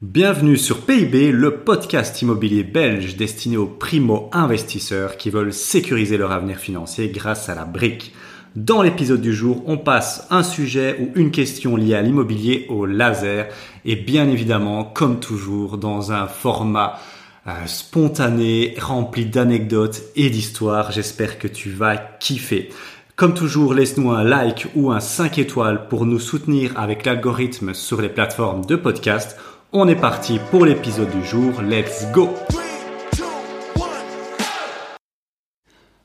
Bienvenue sur PIB, le podcast immobilier belge destiné aux primo-investisseurs qui veulent sécuriser leur avenir financier grâce à la brique. Dans l'épisode du jour, on passe un sujet ou une question liée à l'immobilier au laser et bien évidemment, comme toujours, dans un format euh, spontané, rempli d'anecdotes et d'histoires. J'espère que tu vas kiffer. Comme toujours, laisse-nous un like ou un 5 étoiles pour nous soutenir avec l'algorithme sur les plateformes de podcast on est parti pour l'épisode du jour, let's go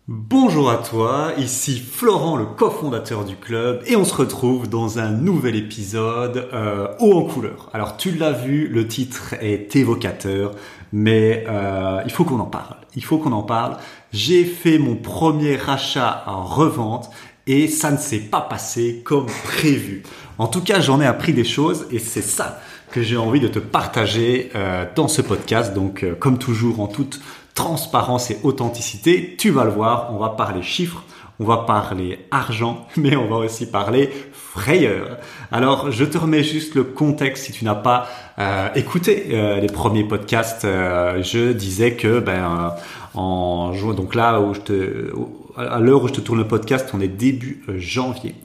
Bonjour à toi, ici Florent, le cofondateur du club, et on se retrouve dans un nouvel épisode euh, haut en couleur. Alors tu l'as vu, le titre est évocateur, mais euh, il faut qu'on en parle. Il faut qu'on en parle. J'ai fait mon premier rachat en revente et ça ne s'est pas passé comme prévu. En tout cas, j'en ai appris des choses et c'est ça que j'ai envie de te partager euh, dans ce podcast. Donc, euh, comme toujours, en toute transparence et authenticité, tu vas le voir, on va parler chiffres, on va parler argent, mais on va aussi parler frayeur. Alors, je te remets juste le contexte si tu n'as pas euh, écouté les premiers podcasts. je disais que ben donc là où je te à l'heure où je te tourne le podcast, on est début euh, janvier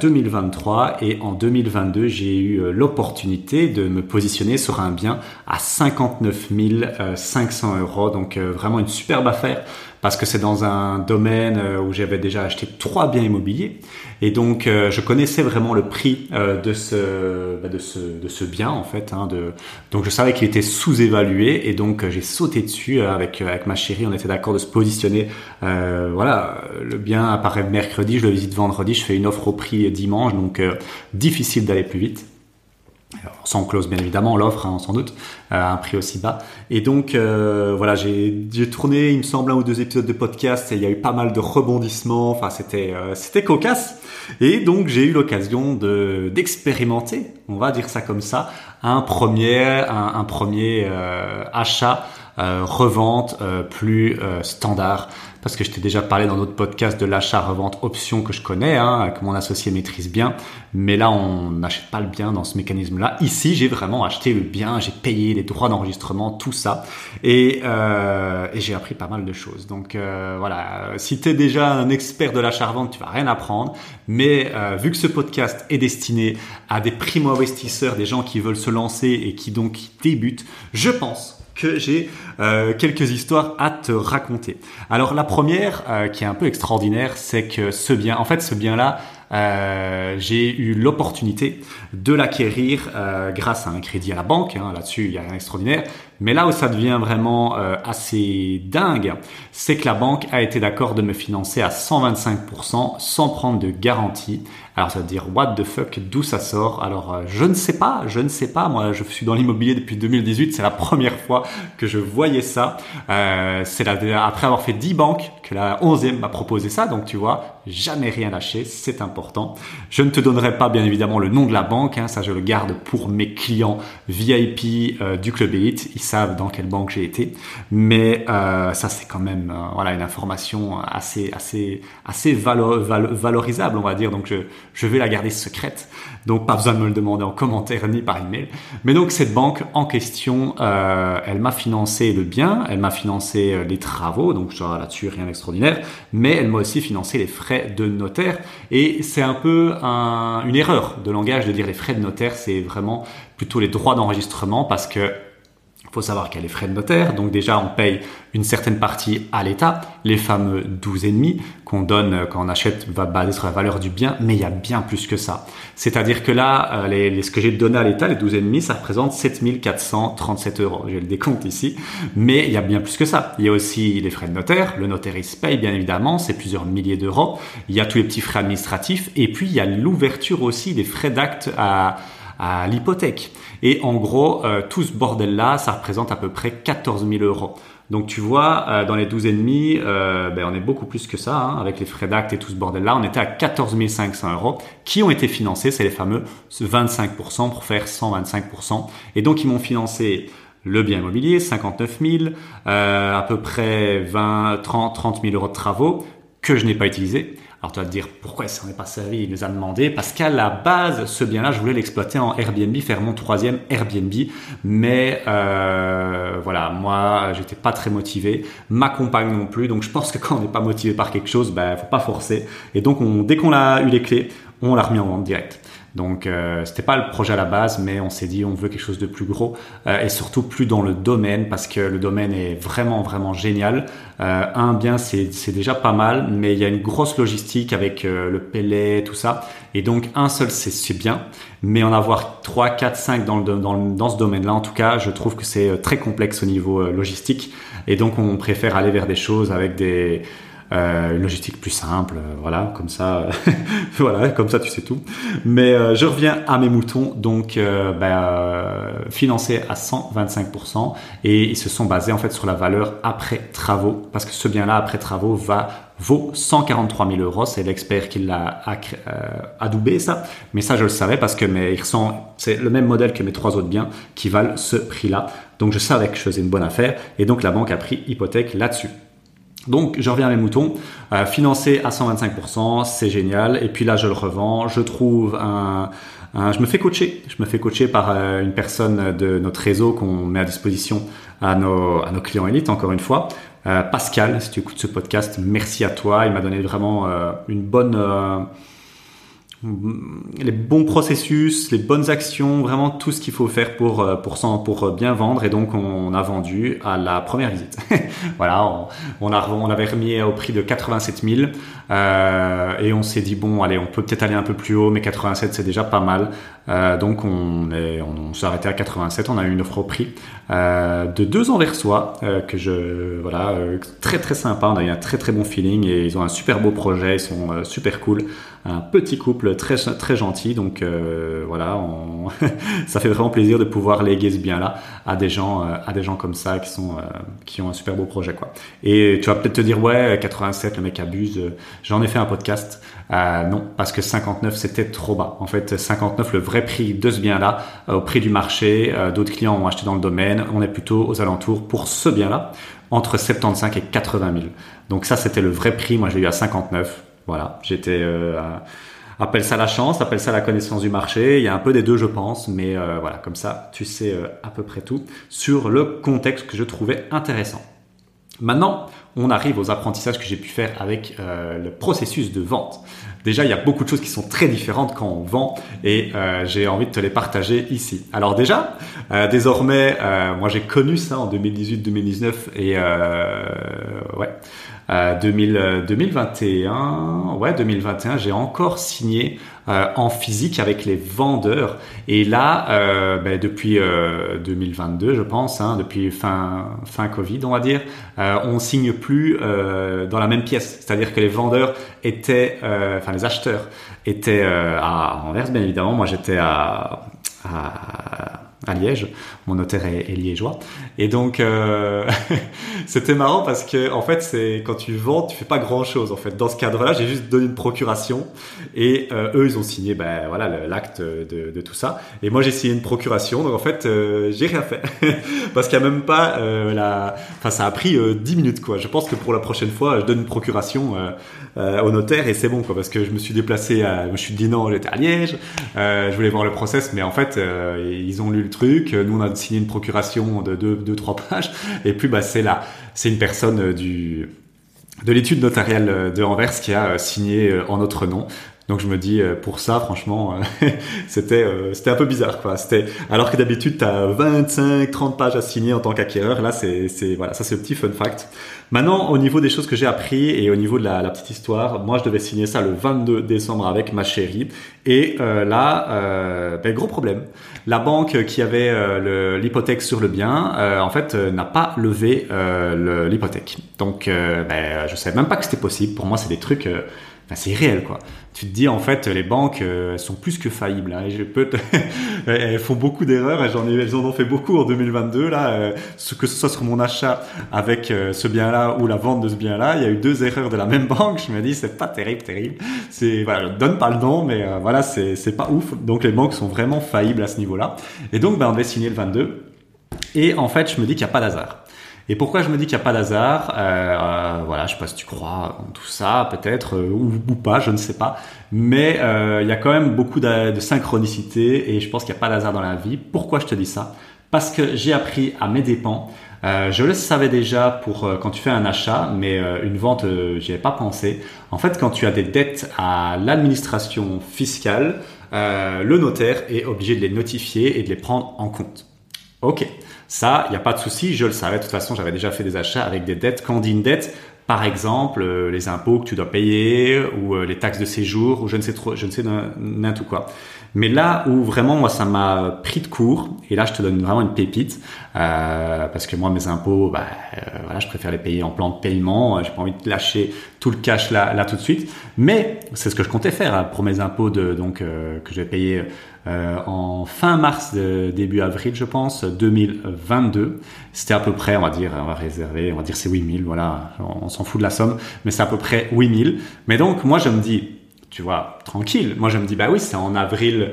2023 euh, et en 2022, j'ai eu euh, l'opportunité de me positionner sur un bien à 59 500 euros. Donc vraiment une superbe affaire parce que c'est dans un domaine euh, où j'avais déjà acheté trois biens immobiliers. Et donc euh, je connaissais vraiment le prix euh, de ce bah, de ce de ce bien en fait hein, donc je savais qu'il était sous-évalué. Et donc j'ai sauté dessus avec avec ma chérie. On était d'accord de se positionner voilà le bien apparaît mercredi je le visite vendredi je fais une offre au prix dimanche. Donc difficile d'aller plus vite sans clause bien évidemment, l'offre hein, sans doute, à un prix aussi bas. Et donc euh, voilà, j'ai tourné, il me semble, un ou deux épisodes de podcast et il y a eu pas mal de rebondissements. Enfin, c'était euh, c'était cocasse. Et donc j'ai eu l'occasion de d'expérimenter, on va dire ça comme ça, un premier un, premier euh, achat euh, revente euh, plus euh, standard parce que je t'ai déjà parlé dans d'autres podcasts de l'achat-revente option que je connais, hein, que mon associé maîtrise bien. Mais là, on n'achète pas le bien dans ce mécanisme-là. Ici, j'ai vraiment acheté le bien, j'ai payé les droits d'enregistrement, tout ça. Et, euh, j'ai appris pas mal de choses. Donc euh, voilà, si tu es déjà un expert de l'achat-revente, tu vas rien apprendre. Mais euh, vu que ce podcast est destiné à des primo-investisseurs, des gens qui veulent se lancer et qui donc débutent, je pense que j'ai euh, quelques histoires à te raconter. Alors la première, euh, qui est un peu extraordinaire, c'est que ce bien, en fait ce bien-là, euh, j'ai eu l'opportunité de l'acquérir grâce à un crédit à la banque. Hein, Là-dessus, il y a rien d'extraordinaire. Mais là où ça devient vraiment assez dingue, c'est que la banque a été d'accord de me financer à 125% sans prendre de garantie. Alors ça veut dire what the fuck, d'où ça sort? Alors euh, je ne sais pas, je ne sais pas. Moi, je suis dans l'immobilier depuis 2018. C'est la première fois que je voyais ça. Euh, c'est après avoir fait 10 banques que la 11e m'a proposé ça. Donc tu vois, jamais rien lâché, c'est important. Je ne te donnerai pas bien évidemment le nom de la banque. Hein, ça, je le garde pour mes clients VIP euh, du Club Elite savent dans quelle banque j'ai été. Mais euh, ça, c'est quand même euh, voilà une information assez assez assez valorisable, on va dire. Donc je, je vais la garder secrète. Donc pas besoin de me le demander en commentaire ni par email. Mais donc cette banque en question, elle m'a financé le bien, elle m'a financé les travaux. Donc là-dessus rien d'extraordinaire. Mais elle m'a aussi financé les frais de notaire. Et c'est un peu un, une erreur de langage de dire les frais de notaire. C'est vraiment plutôt les droits d'enregistrement parce que il faut savoir qu'il y a les frais de notaire, donc déjà on paye une certaine partie à l'État, les fameux 12,5 qu'on donne quand on achète va baser sur la valeur du bien, mais il y a bien plus que ça. C'est-à-dire que là, euh, ce que j'ai donné à l'État, les 12,5, ça représente 7437 euros. J'ai le décompte ici, mais il y a bien plus que ça. Il y a aussi les frais de notaire, le notaire il se paye bien évidemment, c'est plusieurs milliers d'euros. Il y a tous les petits frais administratifs, et puis il y a l'ouverture aussi des frais d'acte à à l'hypothèque. Et en gros, euh, tout ce bordel-là, ça représente à peu près 14 000 euros. Donc tu vois, euh, dans les 12 et demi, euh, ben, on est beaucoup plus que ça, hein, avec les frais d'acte et tout ce bordel-là. On était à 14 500 euros qui ont été financés, c'est les fameux 25% pour faire 125%. Et donc ils m'ont financé le bien immobilier, 59 000, euh, à peu près 20, 30, 30 000 euros de travaux que je n'ai pas utilisé Alors tu vas te dire pourquoi il s'en est pas servi? Il nous a demandé parce qu'à la base, ce bien-là, je voulais l'exploiter en Airbnb, faire mon troisième Airbnb, mais euh, voilà, moi, j'étais pas très motivé, ma compagne non plus. Donc je pense que quand on n'est pas motivé par quelque chose, ben faut pas forcer. Et donc on, dès qu'on a eu les clés, on l'a remis en vente direct. Donc euh, c'était pas le projet à la base, mais on s'est dit on veut quelque chose de plus gros euh, et surtout plus dans le domaine parce que le domaine est vraiment vraiment génial. Euh, un bien c'est déjà pas mal, mais il y a une grosse logistique avec euh, le pellet tout ça et donc un seul c'est bien, mais en avoir 3, 4, 5 dans, dans, dans ce domaine-là en tout cas, je trouve que c'est très complexe au niveau logistique et donc on préfère aller vers des choses avec des euh, une logistique plus simple, euh, voilà, comme ça, voilà, comme ça tu sais tout. Mais euh, je reviens à mes moutons, donc ben, financés à 125% et ils se sont basés en fait sur la valeur après travaux, parce que ce bien-là après travaux va vaut 143 000 euros. C'est l'expert qui l'a adoubé ça, mais ça je le savais parce que c'est le même modèle que mes trois autres biens qui valent ce prix-là. Donc je savais que je faisais une bonne affaire et donc la banque a pris hypothèque là-dessus. Donc, je reviens à mes moutons. Euh, financé à 125%, c'est génial. Et puis là, je le revends. Je trouve un, je me fais coacher. Je me fais coacher par euh, une personne de notre réseau qu'on met à disposition à nos, à nos clients élites, encore une fois. Euh, Pascal, si tu écoutes ce podcast, merci à toi. Il m'a donné vraiment euh, une bonne les bons processus, les bonnes actions, vraiment tout ce qu'il faut faire pour euh, pour pour bien vendre. Et donc on a vendu à la première visite. voilà, on, on, a on avait remis au prix de 87 000 euh, et on s'est dit bon allez on peut peut-être aller un peu plus haut mais 87 c'est déjà pas mal. Euh, donc on est on, s'est arrêté à 87 on a eu une offre au prix euh, de deux Anversois euh, que je voilà euh, très très sympa. On a eu un très très bon feeling et ils ont un super beau projet. Ils sont super cool un petit couple très très gentil. Donc euh, voilà, on... ça fait vraiment plaisir de pouvoir léguer ce bien-là à des gens euh, à des gens comme ça qui sont euh, qui ont un super beau projet quoi. Et tu vas peut-être te dire ouais 87 le mec abuse. J'en ai fait un podcast. non, parce que 59 c'était trop bas. En fait, 59 le vrai prix de ce bien-là, au prix du marché, d'autres clients ont acheté dans le domaine. On est plutôt aux alentours pour ce bien-là entre 75 et 80 000. Donc ça c'était le vrai prix. Moi je l'ai eu à 59. Voilà, j'étais euh, appelle ça la chance, appelle ça la connaissance du marché. Il y a un peu des deux, je pense, mais euh, voilà, comme ça, tu sais euh, à peu près tout sur le contexte que je trouvais intéressant. Maintenant, on arrive aux apprentissages que j'ai pu faire avec le processus de vente. Déjà, il y a beaucoup de choses qui sont très différentes quand on vend et j'ai envie de te les partager ici. Alors déjà, désormais, moi j'ai connu ça en 2018-2019 et ouais, 2000, 2021, euh, ouais 2021, j'ai encore signé euh, en physique avec les vendeurs. Et là, euh, ben, depuis 2022, je pense, hein, depuis fin fin Covid, on va dire, on signe plus dans la même pièce. C'est-à-dire que les vendeurs étaient, enfin les acheteurs étaient à Anvers, bien évidemment. Moi, j'étais à Liège. Mon notaire est, liégeois. Et donc, euh, c'était marrant parce que, en fait, c'est quand tu vends, tu fais pas grand chose. En fait, dans ce cadre-là, j'ai juste donné une procuration et euh, eux, ils ont signé, ben voilà, l'acte de, de, tout ça. Et moi, j'ai signé une procuration. Donc, en fait, euh, j'ai rien fait parce qu'il y a même pas la. Enfin, ça a pris 10 minutes, quoi. Je pense que pour la prochaine fois, je donne une procuration au notaire et c'est bon, quoi, parce que je me suis déplacé. À... Je me suis dit non, j'étais à Liège. je voulais voir le process, mais en fait, ils ont lu le truc. Nous, on a signé une procuration de deux, deux trois pages. Et puis, bah, c'est là, c'est une personne euh, de l'étude notariale euh, de Anvers qui a euh, signé en notre nom. Donc je me dis pour ça franchement c'était c'était un peu bizarre quoi. C'était alors que d'habitude tu as 25 30 pages à signer en tant qu'acquéreur, là c'est voilà, ça c'est le petit fun fact. Maintenant, au niveau des choses que j'ai appris et au niveau de la, petite histoire, moi je devais signer ça le 22 décembre avec ma chérie. Et euh, là, euh, ben, gros problème. La banque qui avait euh, l'hypothèque sur le bien, euh, en fait, euh, n'a pas levé l'hypothèque. Donc, ben, je savais même pas que c'était possible. Pour moi, c'est des trucs c'est irréel quoi. Tu te dis en fait les banques euh, elles sont plus que faillibles. Hein, je peux elles font beaucoup d'erreurs. J'en ai, elles en ont fait beaucoup en 2022 là. Euh, que ce soit sur mon achat avec euh, ce bien-là ou la vente de ce bien-là, il y a eu deux erreurs de la même banque. Je me dis c'est pas terrible, terrible. C'est voilà, je donne pas le nom, mais voilà c'est c'est pas ouf. Donc les banques sont vraiment faillibles à ce niveau-là. Et donc ben on devait signer le 22. Et en fait je me dis qu'il n'y a pas d'hasard. Et pourquoi je me dis qu'il n'y a pas d'hasard euh, Voilà, je sais pas si tu crois en tout ça, peut-être, ou, ou, pas, je ne sais pas. Mais il y a quand même beaucoup de, de synchronicité et je pense qu'il n'y a pas d'hasard dans la vie. Pourquoi je te dis ça? Parce que j'ai appris à mes dépens euh, je le savais déjà pour euh, quand tu fais un achat, mais euh, une vente, j'y avais pas pensé. En fait, quand tu as des dettes à l'administration fiscale, le notaire est obligé de les notifier et de les prendre en compte. Ok, ça, il n'y a pas de souci, je le savais. De toute façon, j'avais déjà fait des achats avec des dettes. Quand on dit une dette, par exemple, les impôts que tu dois payer ou les taxes de séjour ou je ne sais trop, je ne sais n'importe quoi. Mais là où vraiment moi ça m'a pris de court, et là je te donne vraiment une pépite, euh, parce que moi mes impôts, bah, euh, voilà, je préfère les payer en plan de paiement, euh, j'ai pas envie de lâcher tout le cash là, là tout de suite. Mais c'est ce que je comptais faire hein, pour mes impôts de, donc euh, que je vais payer en fin mars, début avril je pense, 2022. C'était à peu près, on va dire, on va réserver, on va dire c'est 8000, voilà, on, s'en fout de la somme, mais c'est à peu près 8000. Mais donc moi je me dis, tu vois, tranquille. Moi, je me dis, bah oui, c'est en avril,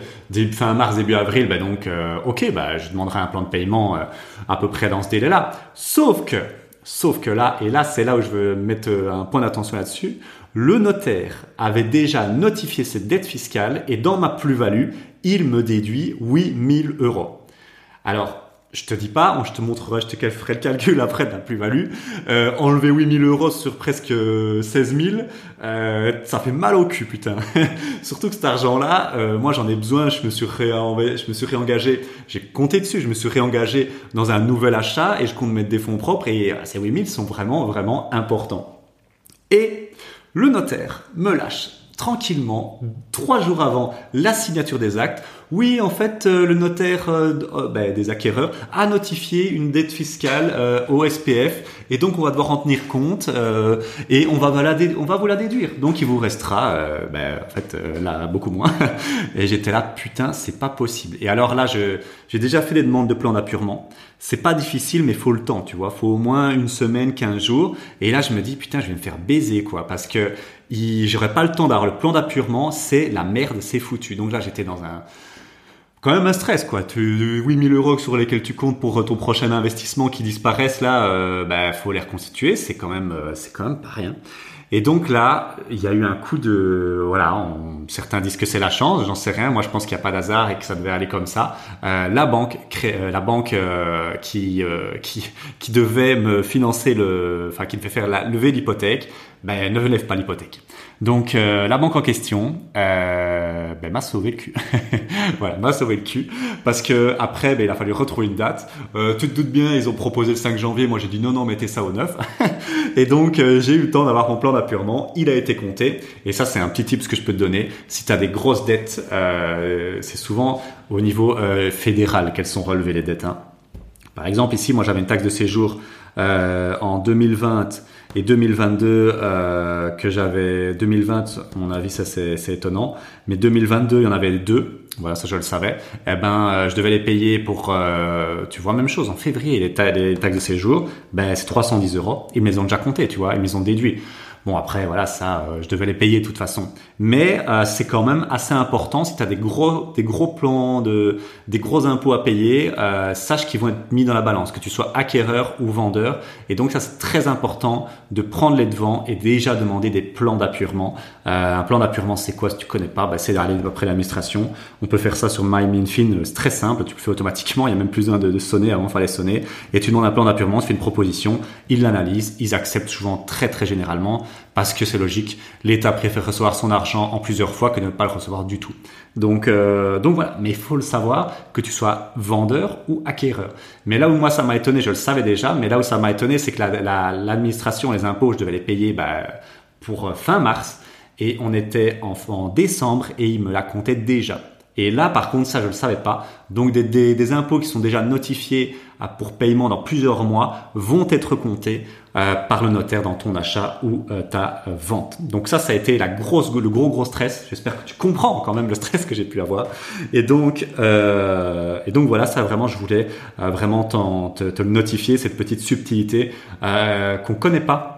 fin mars, début avril, bah donc, euh, ok, bah je demanderai un plan de paiement euh, à peu près dans ce délai-là. Sauf que, sauf que là, et là, c'est là où je veux mettre euh, un point d'attention là-dessus, le notaire avait déjà notifié cette dette fiscale et dans ma plus-value, il me déduit 8000 euros. Alors, je te dis pas, je te montrerai, je te ferai le calcul après de la plus-value. Euh, enlever 8000 euros sur presque 16 000, euh, ça fait mal au cul, putain. Surtout que cet argent-là, euh, moi j'en ai besoin, je me suis je me suis réengagé, j'ai compté dessus, je me suis réengagé dans un nouvel achat et je compte mettre des fonds propres et euh, ces 8000 sont vraiment, vraiment importants. Et le notaire me lâche tranquillement, trois jours avant la signature des actes, oui, en fait, euh, le notaire euh, euh, ben, des acquéreurs a notifié une dette fiscale au SPF et donc on va devoir en tenir compte et on va, on va vous la déduire. Donc il vous restera, ben, en fait, là beaucoup moins. et j'étais là, putain, c'est pas possible. Et alors là, j'ai déjà fait des demandes de plan d'appurement. C'est pas difficile, mais faut le temps, tu vois. Faut au moins une semaine, quinze jours. Et là, je me dis, putain, je vais me faire baiser, quoi, parce que j'aurais pas le temps d'avoir le plan d'appurement. C'est la merde, c'est foutu. Donc là, j'étais dans un quand même un stress quoi. Tu, 8000 euros sur lesquels tu comptes pour ton prochain investissement qui disparaissent là, euh, bah, faut les reconstituer. C'est quand même, euh, c'est quand même pas rien. Et donc là, il y a eu un coup de, voilà, certains disent que c'est la chance, j'en sais rien. Moi, je pense qu'il n'y a pas d'hasard et que ça devait aller comme ça. Euh, la banque, euh, la banque qui, qui, qui devait me financer le, enfin, qui devait faire la levée d'hypothèque, ben, ne lève pas l'hypothèque. Donc euh, la banque en question euh, ben, m'a sauvé le cul. voilà, m'a sauvé le cul parce que après ben, il a fallu retrouver une date. Euh, tu te doutes bien, ils ont proposé le 5 janvier. Moi j'ai dit non non mettez ça au 9. et donc euh, j'ai eu le temps d'avoir mon plan d'appurement. Il a été compté et ça c'est un petit tip que je peux te donner. Si tu as des grosses dettes, c'est souvent au niveau fédéral qu'elles sont relevées les dettes. Hein. Par exemple ici moi j'avais une taxe de séjour en 2020 et 2022 euh, que j'avais 2020 à mon avis ça c'est étonnant. Mais 2022 il y en avait deux. Voilà ça je le savais. Eh ben euh, je devais les payer pour euh, tu vois même chose. En février les, taxes de séjour ben c'est 310 euros. Ils me les ont déjà compté tu vois. Ils me les ont déduits. Bon après voilà ça je devais les payer de toute façon. Mais euh, c'est quand même assez important si tu as des gros des gros plans de des gros impôts à payer, euh, sache qu'ils vont être mis dans la balance que tu sois acquéreur ou vendeur. Et donc ça c'est très important de prendre les devants et déjà demander des plans d'appurement. un plan d'appurement c'est quoi? Si tu connais pas bah, c'est d'aller après l'administration. On peut faire ça sur MyMinFin, c'est très simple, tu le fais automatiquement, il y a même plus besoin de, de sonner avant il fallait sonner et tu demandes un plan d'appurement, tu fais une proposition, ils l'analysent, ils acceptent souvent très très généralement parce que c'est logique. L'État préfère recevoir son argent en plusieurs fois que ne pas le recevoir du tout. Donc, euh, donc voilà. Mais il faut le savoir que tu sois vendeur ou acquéreur. Mais là où moi ça m'a étonné, je le savais déjà, mais là où ça m'a étonné, c'est que l'administration, la, les impôts, je devais les payer bah, pour euh, fin mars. Et on était en, décembre et il me la comptait déjà. Et là, par contre, ça, je ne le savais pas. Donc, des, impôts qui sont déjà notifiés pour paiement dans plusieurs mois vont être comptés euh, par le notaire dans ton achat ou euh, ta euh, vente. Donc ça, ça a été la grosse, le gros, gros stress. J'espère que tu comprends quand même le stress que j'ai pu avoir. Et donc, et donc voilà, ça vraiment, je voulais vraiment te, le notifier, cette petite subtilité qu'on connaît pas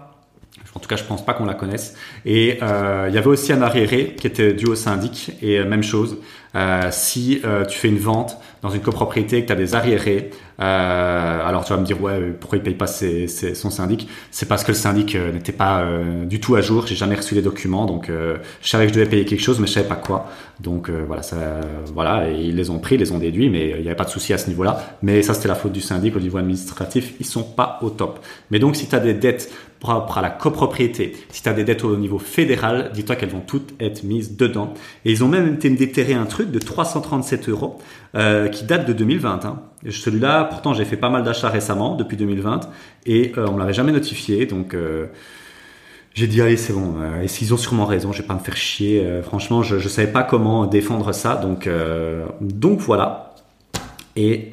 en tout cas, je pense pas qu'on la connaisse. Et euh, il y avait aussi un arriéré qui était dû au syndic. Et euh, même chose, euh, si tu fais une vente dans une copropriété, que tu as des arriérés, alors tu vas me dire ouais pourquoi il paye pas son syndic? C'est parce que le syndic n'était pas du tout à jour. J'ai jamais reçu les documents, donc je savais que je devais payer quelque chose, mais je savais pas quoi. Donc voilà, et ils les ont pris, ils les ont déduits, mais il n'y avait pas de souci à ce niveau-là. Mais ça c'était la faute du syndic au niveau administratif, ils sont pas au top. Mais donc si tu as des dettes propres à la copropriété, si tu as des dettes au niveau fédéral, dis-toi qu'elles vont toutes être mises dedans. Et ils ont même été me déterrer un truc de 337 euros euh, qui date de 2020. Hein. Celui-là, pourtant, j'ai fait pas mal d'achats récemment, depuis 2020, et euh, on me l'avait jamais notifié, donc euh, j'ai dit allez c'est bon. et s'ils ont sûrement raison, je vais pas me faire chier. franchement, je, je savais pas comment défendre ça, donc voilà. Et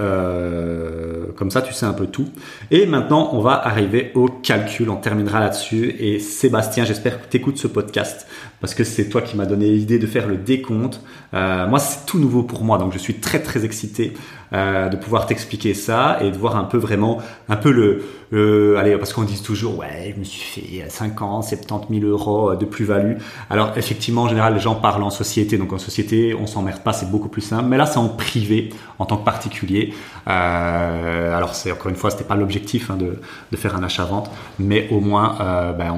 comme ça, tu sais un peu tout. Et maintenant, on va arriver au calcul. On terminera là-dessus. Et Sébastien, j'espère que tu écoutes ce podcast parce que c'est toi qui m'as donné l'idée de faire le décompte. Euh, moi, c'est tout nouveau pour moi, donc je suis très très excité euh, de pouvoir t'expliquer ça et de voir un peu vraiment, un peu le, allez, parce qu'on dit toujours, ouais, je me suis fait 50, 70 000 euros de plus-value. Alors effectivement, en général, les gens parlent en société, donc en société, on s'emmerde pas, c'est beaucoup plus simple. Mais là, c'est en privé, en tant que particulier. Euh, alors c'est encore une fois, c'était pas l'objectif hein, de, faire un achat-vente, mais au moins, euh, ben,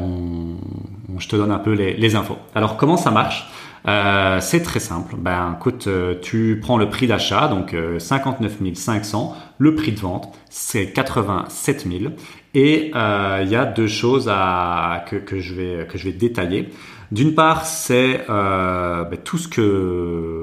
je te donne un peu les, infos. Alors comment ça marche? Euh, c'est très simple. Ben, écoute, euh, tu prends le prix d'achat, donc 59 euh, 500. Le prix de vente, c'est 87 000. Et euh, il y a deux choses à, que, que, je vais, que je vais détailler. D'une part, c'est ben, tout ce que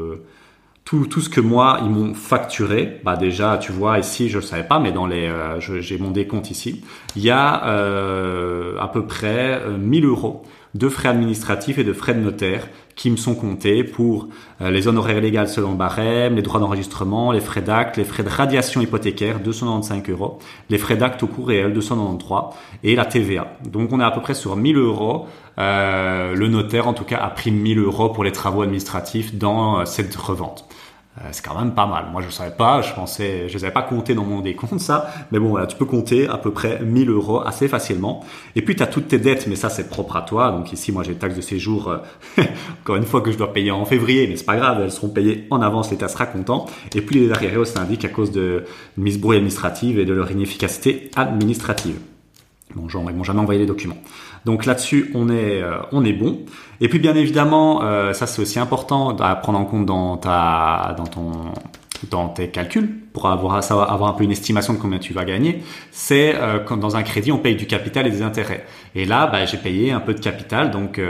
tout, ce que moi ils m'ont facturé. Bah déjà, tu vois ici, je ne savais pas, mais dans les, j'ai mon décompte ici, il y a à peu près 1000 euros de frais administratifs et de frais de notaire qui me sont comptés pour euh, les honoraires légales selon barème, les droits d'enregistrement, les frais d'acte, les frais de radiation hypothécaire, 295 euros, les frais d'acte au coût réel, 293, et la TVA. Donc on est à peu près sur 1000 euros. Euh, le notaire, en tout cas, a pris 1000 euros pour les travaux administratifs dans euh, cette revente. Euh, c'est quand même pas mal. Moi, je ne savais pas, je pensais, je les avais pas compté dans mon décompte, ça. Mais bon, voilà, tu peux compter à peu près 1000 euros assez facilement. Et puis, tu as toutes tes dettes, mais ça, c'est propre à toi. Donc ici, moi, j'ai les taxes de séjour, euh, encore une fois, que je dois payer en février, mais c'est pas grave, elles seront payées en avance, l'État sera content. Et puis, les arriérés au syndic à cause de misbrouille administrative et de leur inefficacité administrative. Bon, genre, ils m'ont jamais envoyé les documents. Donc là-dessus, on est, euh, on est bon. Et puis bien évidemment, euh, ça c'est aussi important à prendre en compte dans ta, dans ton, dans tes calculs pour avoir, savoir, avoir un peu une estimation de combien tu vas gagner. C'est euh, quand dans un crédit, on paye du capital et des intérêts. Et là, bah, j'ai payé un peu de capital, donc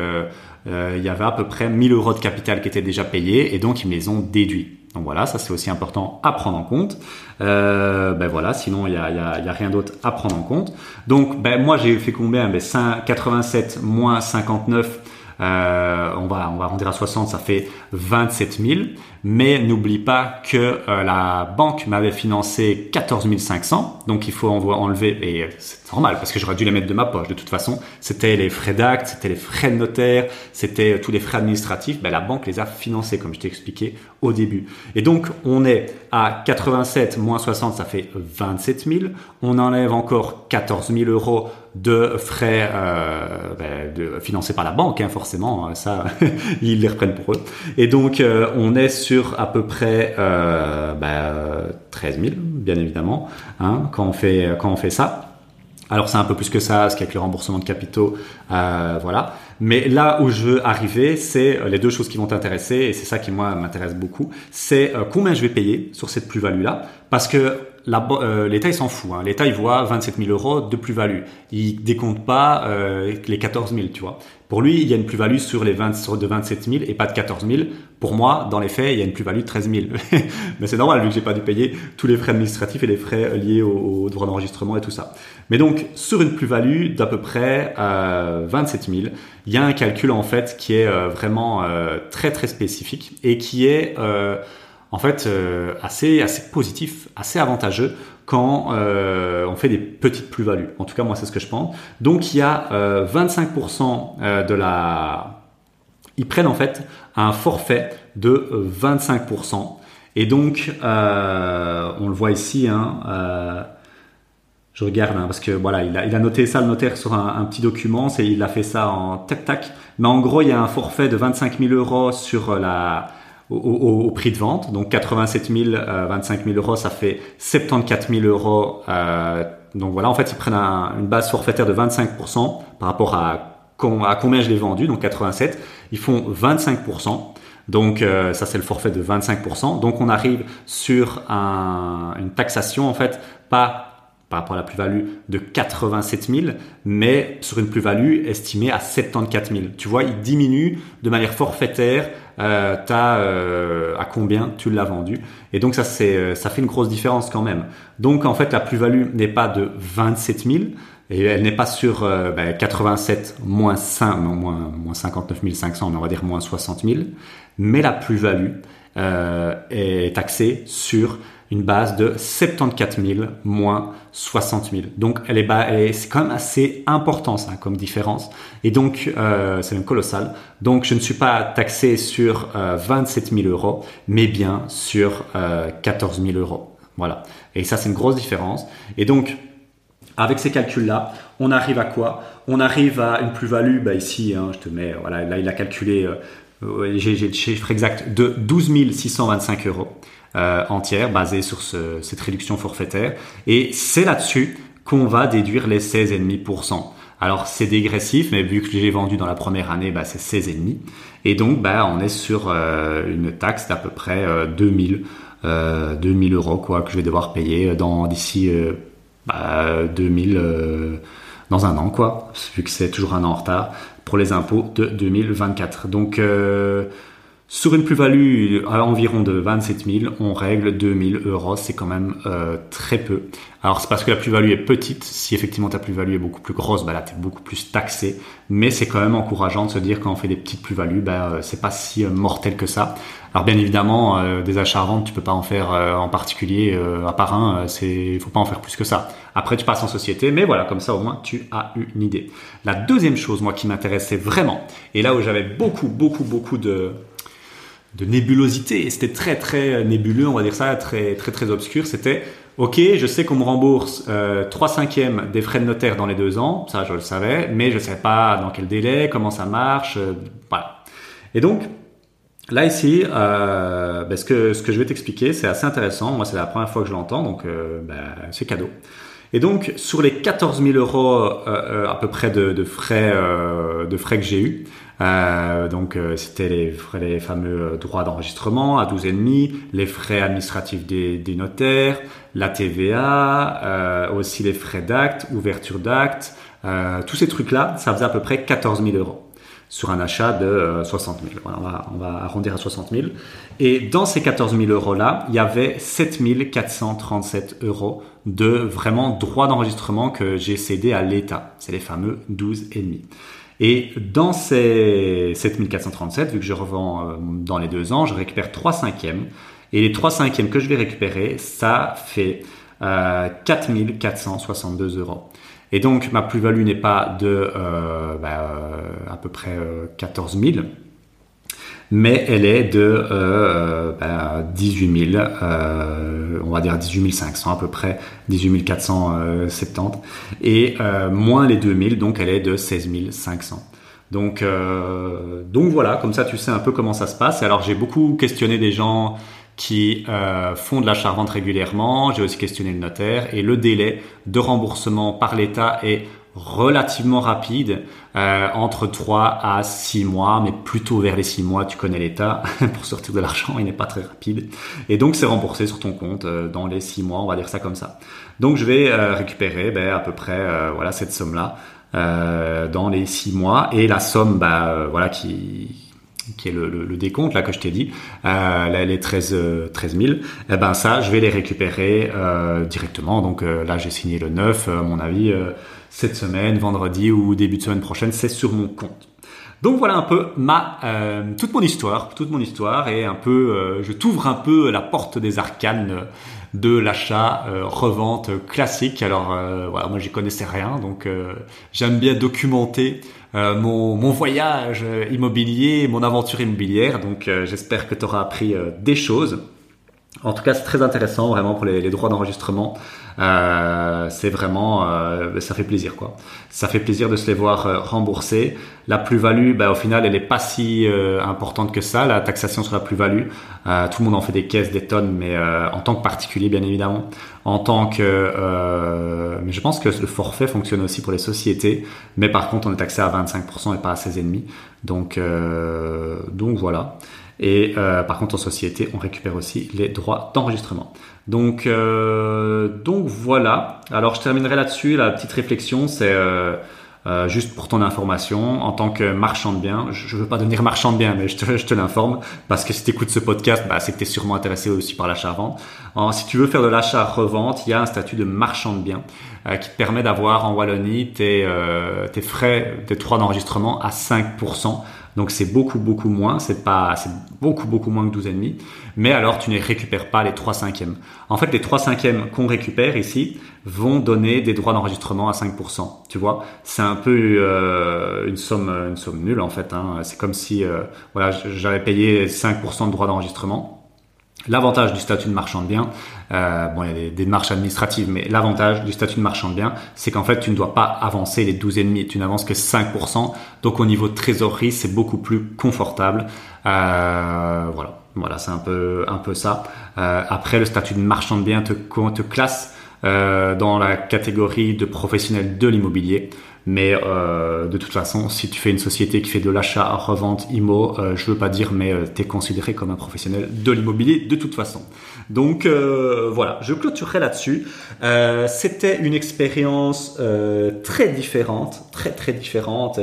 il y avait à peu près 1000 euros de capital qui étaient déjà payés et donc ils me les ont déduits. Donc voilà, ça c'est aussi important à prendre en compte. Euh, ben voilà, sinon il y a, y, a, rien d'autre à prendre en compte. Donc ben moi j'ai fait combien? Ben 87 moins 59 euh, on va on va rendre à 60, ça fait 27 000. Mais n'oublie pas que euh, la banque m'avait financé 14 500, donc il faut enlever et c'est normal parce que j'aurais dû les mettre de ma poche. De toute façon, c'était les frais d'acte, c'était les frais de notaire, c'était tous les frais administratifs. Ben, la banque les a financés comme je t'ai expliqué au début. Et donc on est à 87 moins 60, ça fait 27 000. On enlève encore 14 000 euros de frais euh, ben, financés par la banque, hein, forcément, hein, ça, ils les reprennent pour eux. Et donc, euh, on est sur à peu près euh, ben, 13 000, bien évidemment, hein, quand, on fait, quand on fait ça. Alors c'est un peu plus que ça, ce qu'avec le remboursement de capitaux, euh, voilà. Mais là où je veux arriver, c'est les deux choses qui vont t'intéresser, et c'est ça qui moi m'intéresse beaucoup, c'est combien je vais payer sur cette plus-value là, parce que euh, l'État il s'en fout. Hein. L'État il voit 27 000 euros de plus-value. Il décompte pas euh, les 14 000, tu vois. Pour lui, il y a une plus-value sur les 20 sur de 27 000 et pas de 14 000. Pour moi, dans les faits, il y a une plus-value de 13 000. Mais c'est normal vu que j'ai pas dû payer tous les frais administratifs et les frais liés au, au droit d'enregistrement et tout ça. Mais donc sur une plus-value d'à peu près euh, 27 000, il y a un calcul en fait qui est euh, vraiment euh, très très spécifique et qui est en fait euh, assez assez positif, assez avantageux quand euh, on fait des petites plus-values. En tout cas, moi, c'est ce que je pense. Donc, il y a 25% euh, de la... Ils prennent en fait un forfait de 25%. Et donc, on le voit ici, hein, je regarde hein, parce que voilà, il a, noté ça le notaire sur un, un petit document, il a fait ça en tac tac. Mais en gros, il y a un forfait de 25 000 euros sur la au, prix de vente. Donc 87 000, 25 000 euros, ça fait 74 000 euros. Euh, donc voilà, en fait, ils prennent une base forfaitaire de 25% par rapport à, à combien je l'ai vendu, donc 87. Ils font 25%. Donc euh, ça c'est le forfait de 25%. Donc on arrive sur un, une taxation en fait pas par rapport à la plus-value de 87 000, mais sur une plus-value estimée à 74 000. Tu vois, il diminue de manière forfaitaire. Euh, euh, à combien tu l'as vendu et donc ça euh, ça fait une grosse différence quand même. Donc en fait la plus-value n'est pas de 27 000 et elle n'est pas sur 87 ben, moins 5 moins moins 59 500 mais on va dire moins 60 000 mais la plus-value est taxée sur une base de 74 000 moins 60 000. Donc elle est, c'est quand même assez important ça comme différence. Et donc euh, c'est même colossal. Donc je ne suis pas taxé sur 27 euh, 000 euros, mais bien sur 14 euh, 000 euros. Voilà. Et ça c'est une grosse différence. Et donc avec ces calculs-là, on arrive à quoi? On arrive à une plus-value, bah ici, hein, je te mets, voilà, là il a calculé, j'ai le chiffre exact de 12 625 euros euh, entière basée sur ce, cette réduction forfaitaire. Et c'est là-dessus qu'on va déduire les 16,5%. Alors c'est dégressif, mais vu que j'ai vendu dans la première année, bah, c'est 16,5. Et donc bah, on est sur euh, une taxe d'à peu près euh, 2000, euh, 2000 euros quoi, que je vais devoir payer d'ici euh, bah, 2000 euh, dans un an vu que c'est toujours un an en retard pour les impôts de 2024. Donc sur une plus-value à environ de 27 000, on règle 2 000 euros. C'est quand même euh, très peu. Alors c'est parce que la plus-value est petite. Si effectivement ta plus-value est beaucoup plus grosse, bah là tu es beaucoup plus taxé. Mais c'est quand même encourageant de se dire quand on fait des petites plus-values, bah, euh, c'est pas si euh, mortel que ça. Alors bien évidemment, euh, des achats à tu peux pas en faire en particulier à part un. c'est, faut pas en faire plus que ça. Après tu passes en société, mais voilà, comme ça au moins tu as une idée. La deuxième chose, moi, qui m'intéressait vraiment, et là où j'avais beaucoup, beaucoup, beaucoup de de nébulosité. C'était très très nébuleux, on va dire ça, très très très obscur. C'était ok, je sais qu'on me rembourse euh, 3 cinquièmes des frais de notaire dans les deux ans, ça je le savais, mais je ne savais pas dans quel délai, comment ça marche, euh, voilà. Et donc là ici, euh, ben, ce que ce que je vais t'expliquer, c'est assez intéressant. Moi, c'est la première fois que je l'entends, donc euh, ben, c'est cadeau. Et donc sur les 14 000 euros à peu près de, de frais de frais que j'ai eu, euh, donc euh, c'était les, frais, les fameux euh, droits d'enregistrement à 12,5, les frais administratifs des, des notaires, la TVA, euh, aussi les frais d'acte, ouverture d'acte, tous ces trucs-là, ça faisait à peu près 14 000 euros sur un achat de 60 000. Voilà, on, va, on va arrondir à 60 000. Et dans ces 14 000 euros-là, il y avait 7 437 euros de vraiment droits d'enregistrement que j'ai cédé à l'État. C'est les fameux 12,5. Et dans ces 7437, vu que je revends euh, dans les deux ans, je récupère 3 cinquièmes. Et les 3 cinquièmes que je vais récupérer, ça fait euh, 4462 euros. Et donc ma plus-value n'est pas de euh, bah, euh, à peu près 14 000, mais elle est de euh, bah, 18 000, euh, on va dire 18 500 à peu près, 18 470, et euh, moins les 2000, donc elle est de 16 500. Donc, euh, voilà, comme ça tu sais un peu comment ça se passe. alors j'ai beaucoup questionné des gens qui euh, font de l'achat-revente régulièrement, j'ai aussi questionné le notaire, et le délai de remboursement par l'État est relativement rapide, euh, entre 3 à 6 mois, mais plutôt vers les 6 mois, tu connais l'état, pour sortir de l'argent, il n'est pas très rapide. Et donc c'est remboursé sur ton compte euh, dans les 6 mois, on va dire ça comme ça. Donc je vais euh, récupérer ben, à peu près euh, voilà cette somme-là dans les 6 mois, et la somme bah, voilà, qui, qui est le, le, le, décompte là que je t'ai dit, euh, les 13, 13 000, eh ben ça, je vais les récupérer euh, directement. Donc là, j'ai signé le 9, à mon avis, cette semaine, vendredi ou début de semaine prochaine, c'est sur mon compte. Donc voilà un peu ma euh, toute mon histoire, toute mon histoire et un peu, euh, je t'ouvre un peu la porte des arcanes de l'achat euh, revente classique. Alors voilà, moi j'y connaissais rien, donc j'aime bien documenter mon, mon, voyage immobilier, mon aventure immobilière. Donc j'espère que tu auras appris des choses. En tout cas, c'est très intéressant vraiment pour les, droits d'enregistrement. Euh, c'est vraiment, euh, ça fait plaisir quoi. Ça fait plaisir de se les voir euh, rembourser. La plus-value, bah, au final, elle est pas si euh, importante que ça. La taxation sur la plus-value, tout le monde en fait des caisses, des tonnes, mais en tant que particulier, bien évidemment. En tant que, mais je pense que le forfait fonctionne aussi pour les sociétés. Mais par contre, on est taxé à 25% et pas à 16,5. Donc, donc voilà. Et euh, par contre, en société, on récupère aussi les droits d'enregistrement. Donc, euh, donc voilà. Alors, je terminerai là-dessus. La petite réflexion, c'est euh, euh, juste pour ton information, en tant que marchand de biens, je ne veux pas devenir marchand de biens, mais je te, je te l'informe, parce que si tu écoutes ce podcast, bah, c'est que tu es sûrement intéressé aussi par l'achat-revente. Si tu veux faire de l'achat-revente, il y a un statut de marchand de biens euh, qui permet d'avoir en Wallonie tes, euh, tes frais, tes droits d'enregistrement à 5%. Donc c'est beaucoup beaucoup moins, c'est pas c'est beaucoup beaucoup moins que 12,5 mais alors tu ne récupères pas les 3 cinquièmes. En fait, les 3 cinquièmes qu'on récupère ici vont donner des droits d'enregistrement à 5%. Tu vois, c'est un peu euh, une somme une somme nulle en fait. Hein. C'est comme si euh, voilà j'avais payé 5% de droits d'enregistrement L'avantage du statut de marchand de biens, euh, bon, il y a des, démarches administratives, mais l'avantage du statut de marchand de biens, c'est qu'en fait, tu ne dois pas avancer les 12,5, tu n'avances que 5%. Donc, au niveau de trésorerie, c'est beaucoup plus confortable. Euh, voilà, voilà, c'est un peu, un peu ça. Euh, après, le statut de marchand de biens te, te classe dans la catégorie de professionnel de l'immobilier. Mais euh, de toute façon, si tu fais une société qui fait de l'achat, revente, IMO, euh, je veux pas dire, mais euh, tu es considéré comme un professionnel de l'immobilier de toute façon. Donc euh, voilà, je clôturerai là-dessus. C'était une expérience très différente, très très différente.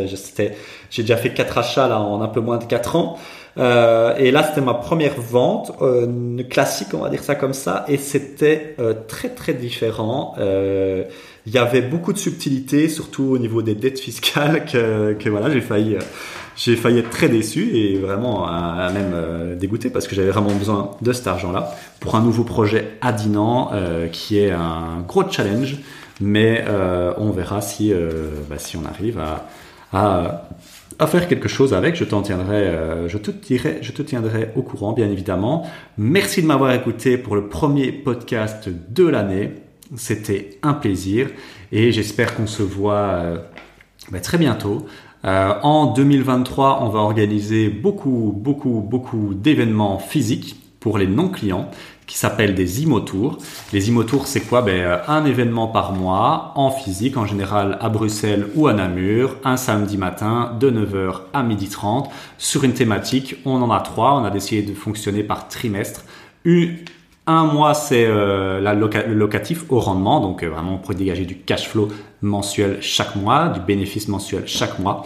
J'ai déjà fait quatre achats là en un peu moins de quatre ans. Euh, et là, c'était ma première vente, euh, classique, on va dire ça comme ça, et c'était euh, très très différent. Euh, il y avait beaucoup de subtilité, surtout au niveau des dettes fiscales, que, voilà, j'ai failli, j'ai failli être très déçu et vraiment à, même dégoûté parce que j'avais vraiment besoin de cet argent-là pour un nouveau projet à Dinan, qui est un gros challenge, mais on verra si, bah, si on arrive à faire quelque chose avec, je t'en tiendrai, euh, je te tirerai, je te tiendrai au courant, bien évidemment. Merci de m'avoir écouté pour le premier podcast de l'année. C'était un plaisir et j'espère qu'on se voit euh, bah, très bientôt. Euh, en 2023, on va organiser beaucoup, beaucoup, beaucoup d'événements physiques pour les non-clients qui s'appelle des IMO-tours. Les IMO-tours, c'est quoi? Ben, euh, Un événement par mois en physique, en général à Bruxelles ou à Namur, un samedi matin de 9h à 12h30 sur une thématique. On en a trois, on a décidé de fonctionner par trimestre. Un mois, c'est euh, le locatif au rendement, donc euh, vraiment pour dégager du cash flow mensuel chaque mois, du bénéfice mensuel chaque mois.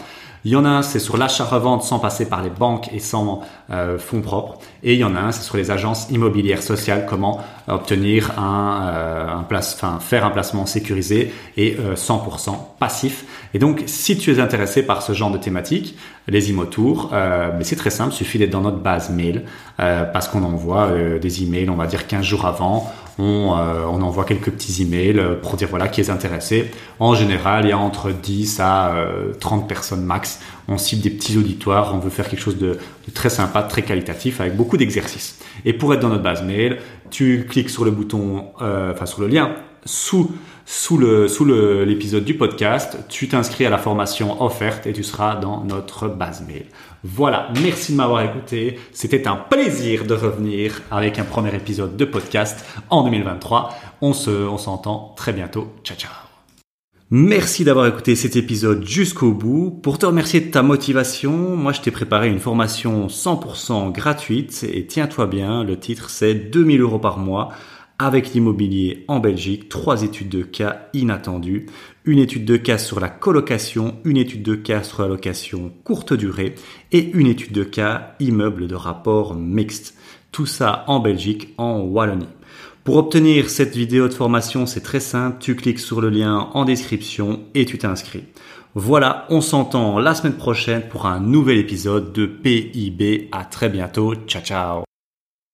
Il y en a un, c'est sur l'achat-revente sans passer par les banques et sans euh, fonds propres. Et il y en a un, c'est sur les agences immobilières sociales, comment obtenir un, euh, faire un placement sécurisé et 100% euh, passif. Et donc, si tu es intéressé par ce genre de thématique, les Imotours, euh, mais c'est très simple, suffit d'être dans notre base mail parce qu'on envoie des emails, on va dire 15 jours avant on, euh, on, envoie quelques petits emails euh, pour dire voilà qui est intéressé. En général, il y a entre 10 à 30 euh, personnes max. On cible des petits auditoires, on veut faire quelque chose de, de très sympa, très qualitatif, avec beaucoup d'exercices. Et pour être dans notre base mail, tu cliques sur le bouton, enfin sur le lien sous sous le sous l'épisode du podcast, tu t'inscris à la formation offerte et tu seras dans notre base mail. Voilà, merci de m'avoir écouté. C'était un plaisir de revenir avec un premier épisode de podcast en 2023. On se on s'entend très bientôt. Ciao ciao. Merci d'avoir écouté cet épisode jusqu'au bout. Pour te remercier de ta motivation, moi je t'ai préparé une formation 100% gratuite et tiens-toi bien, le titre c'est 2000 euros par mois avec l'immobilier en Belgique, trois études de cas inattendues, une étude de cas sur la colocation, une étude de cas sur la location courte durée et une étude de cas immeuble de rapport mixte. Tout ça en Belgique, en Wallonie. Pour obtenir cette vidéo de formation, c'est très simple, tu cliques sur le lien en description et tu t'inscris. Voilà, on s'entend la semaine prochaine pour un nouvel épisode de PIB. À très bientôt. Ciao ciao.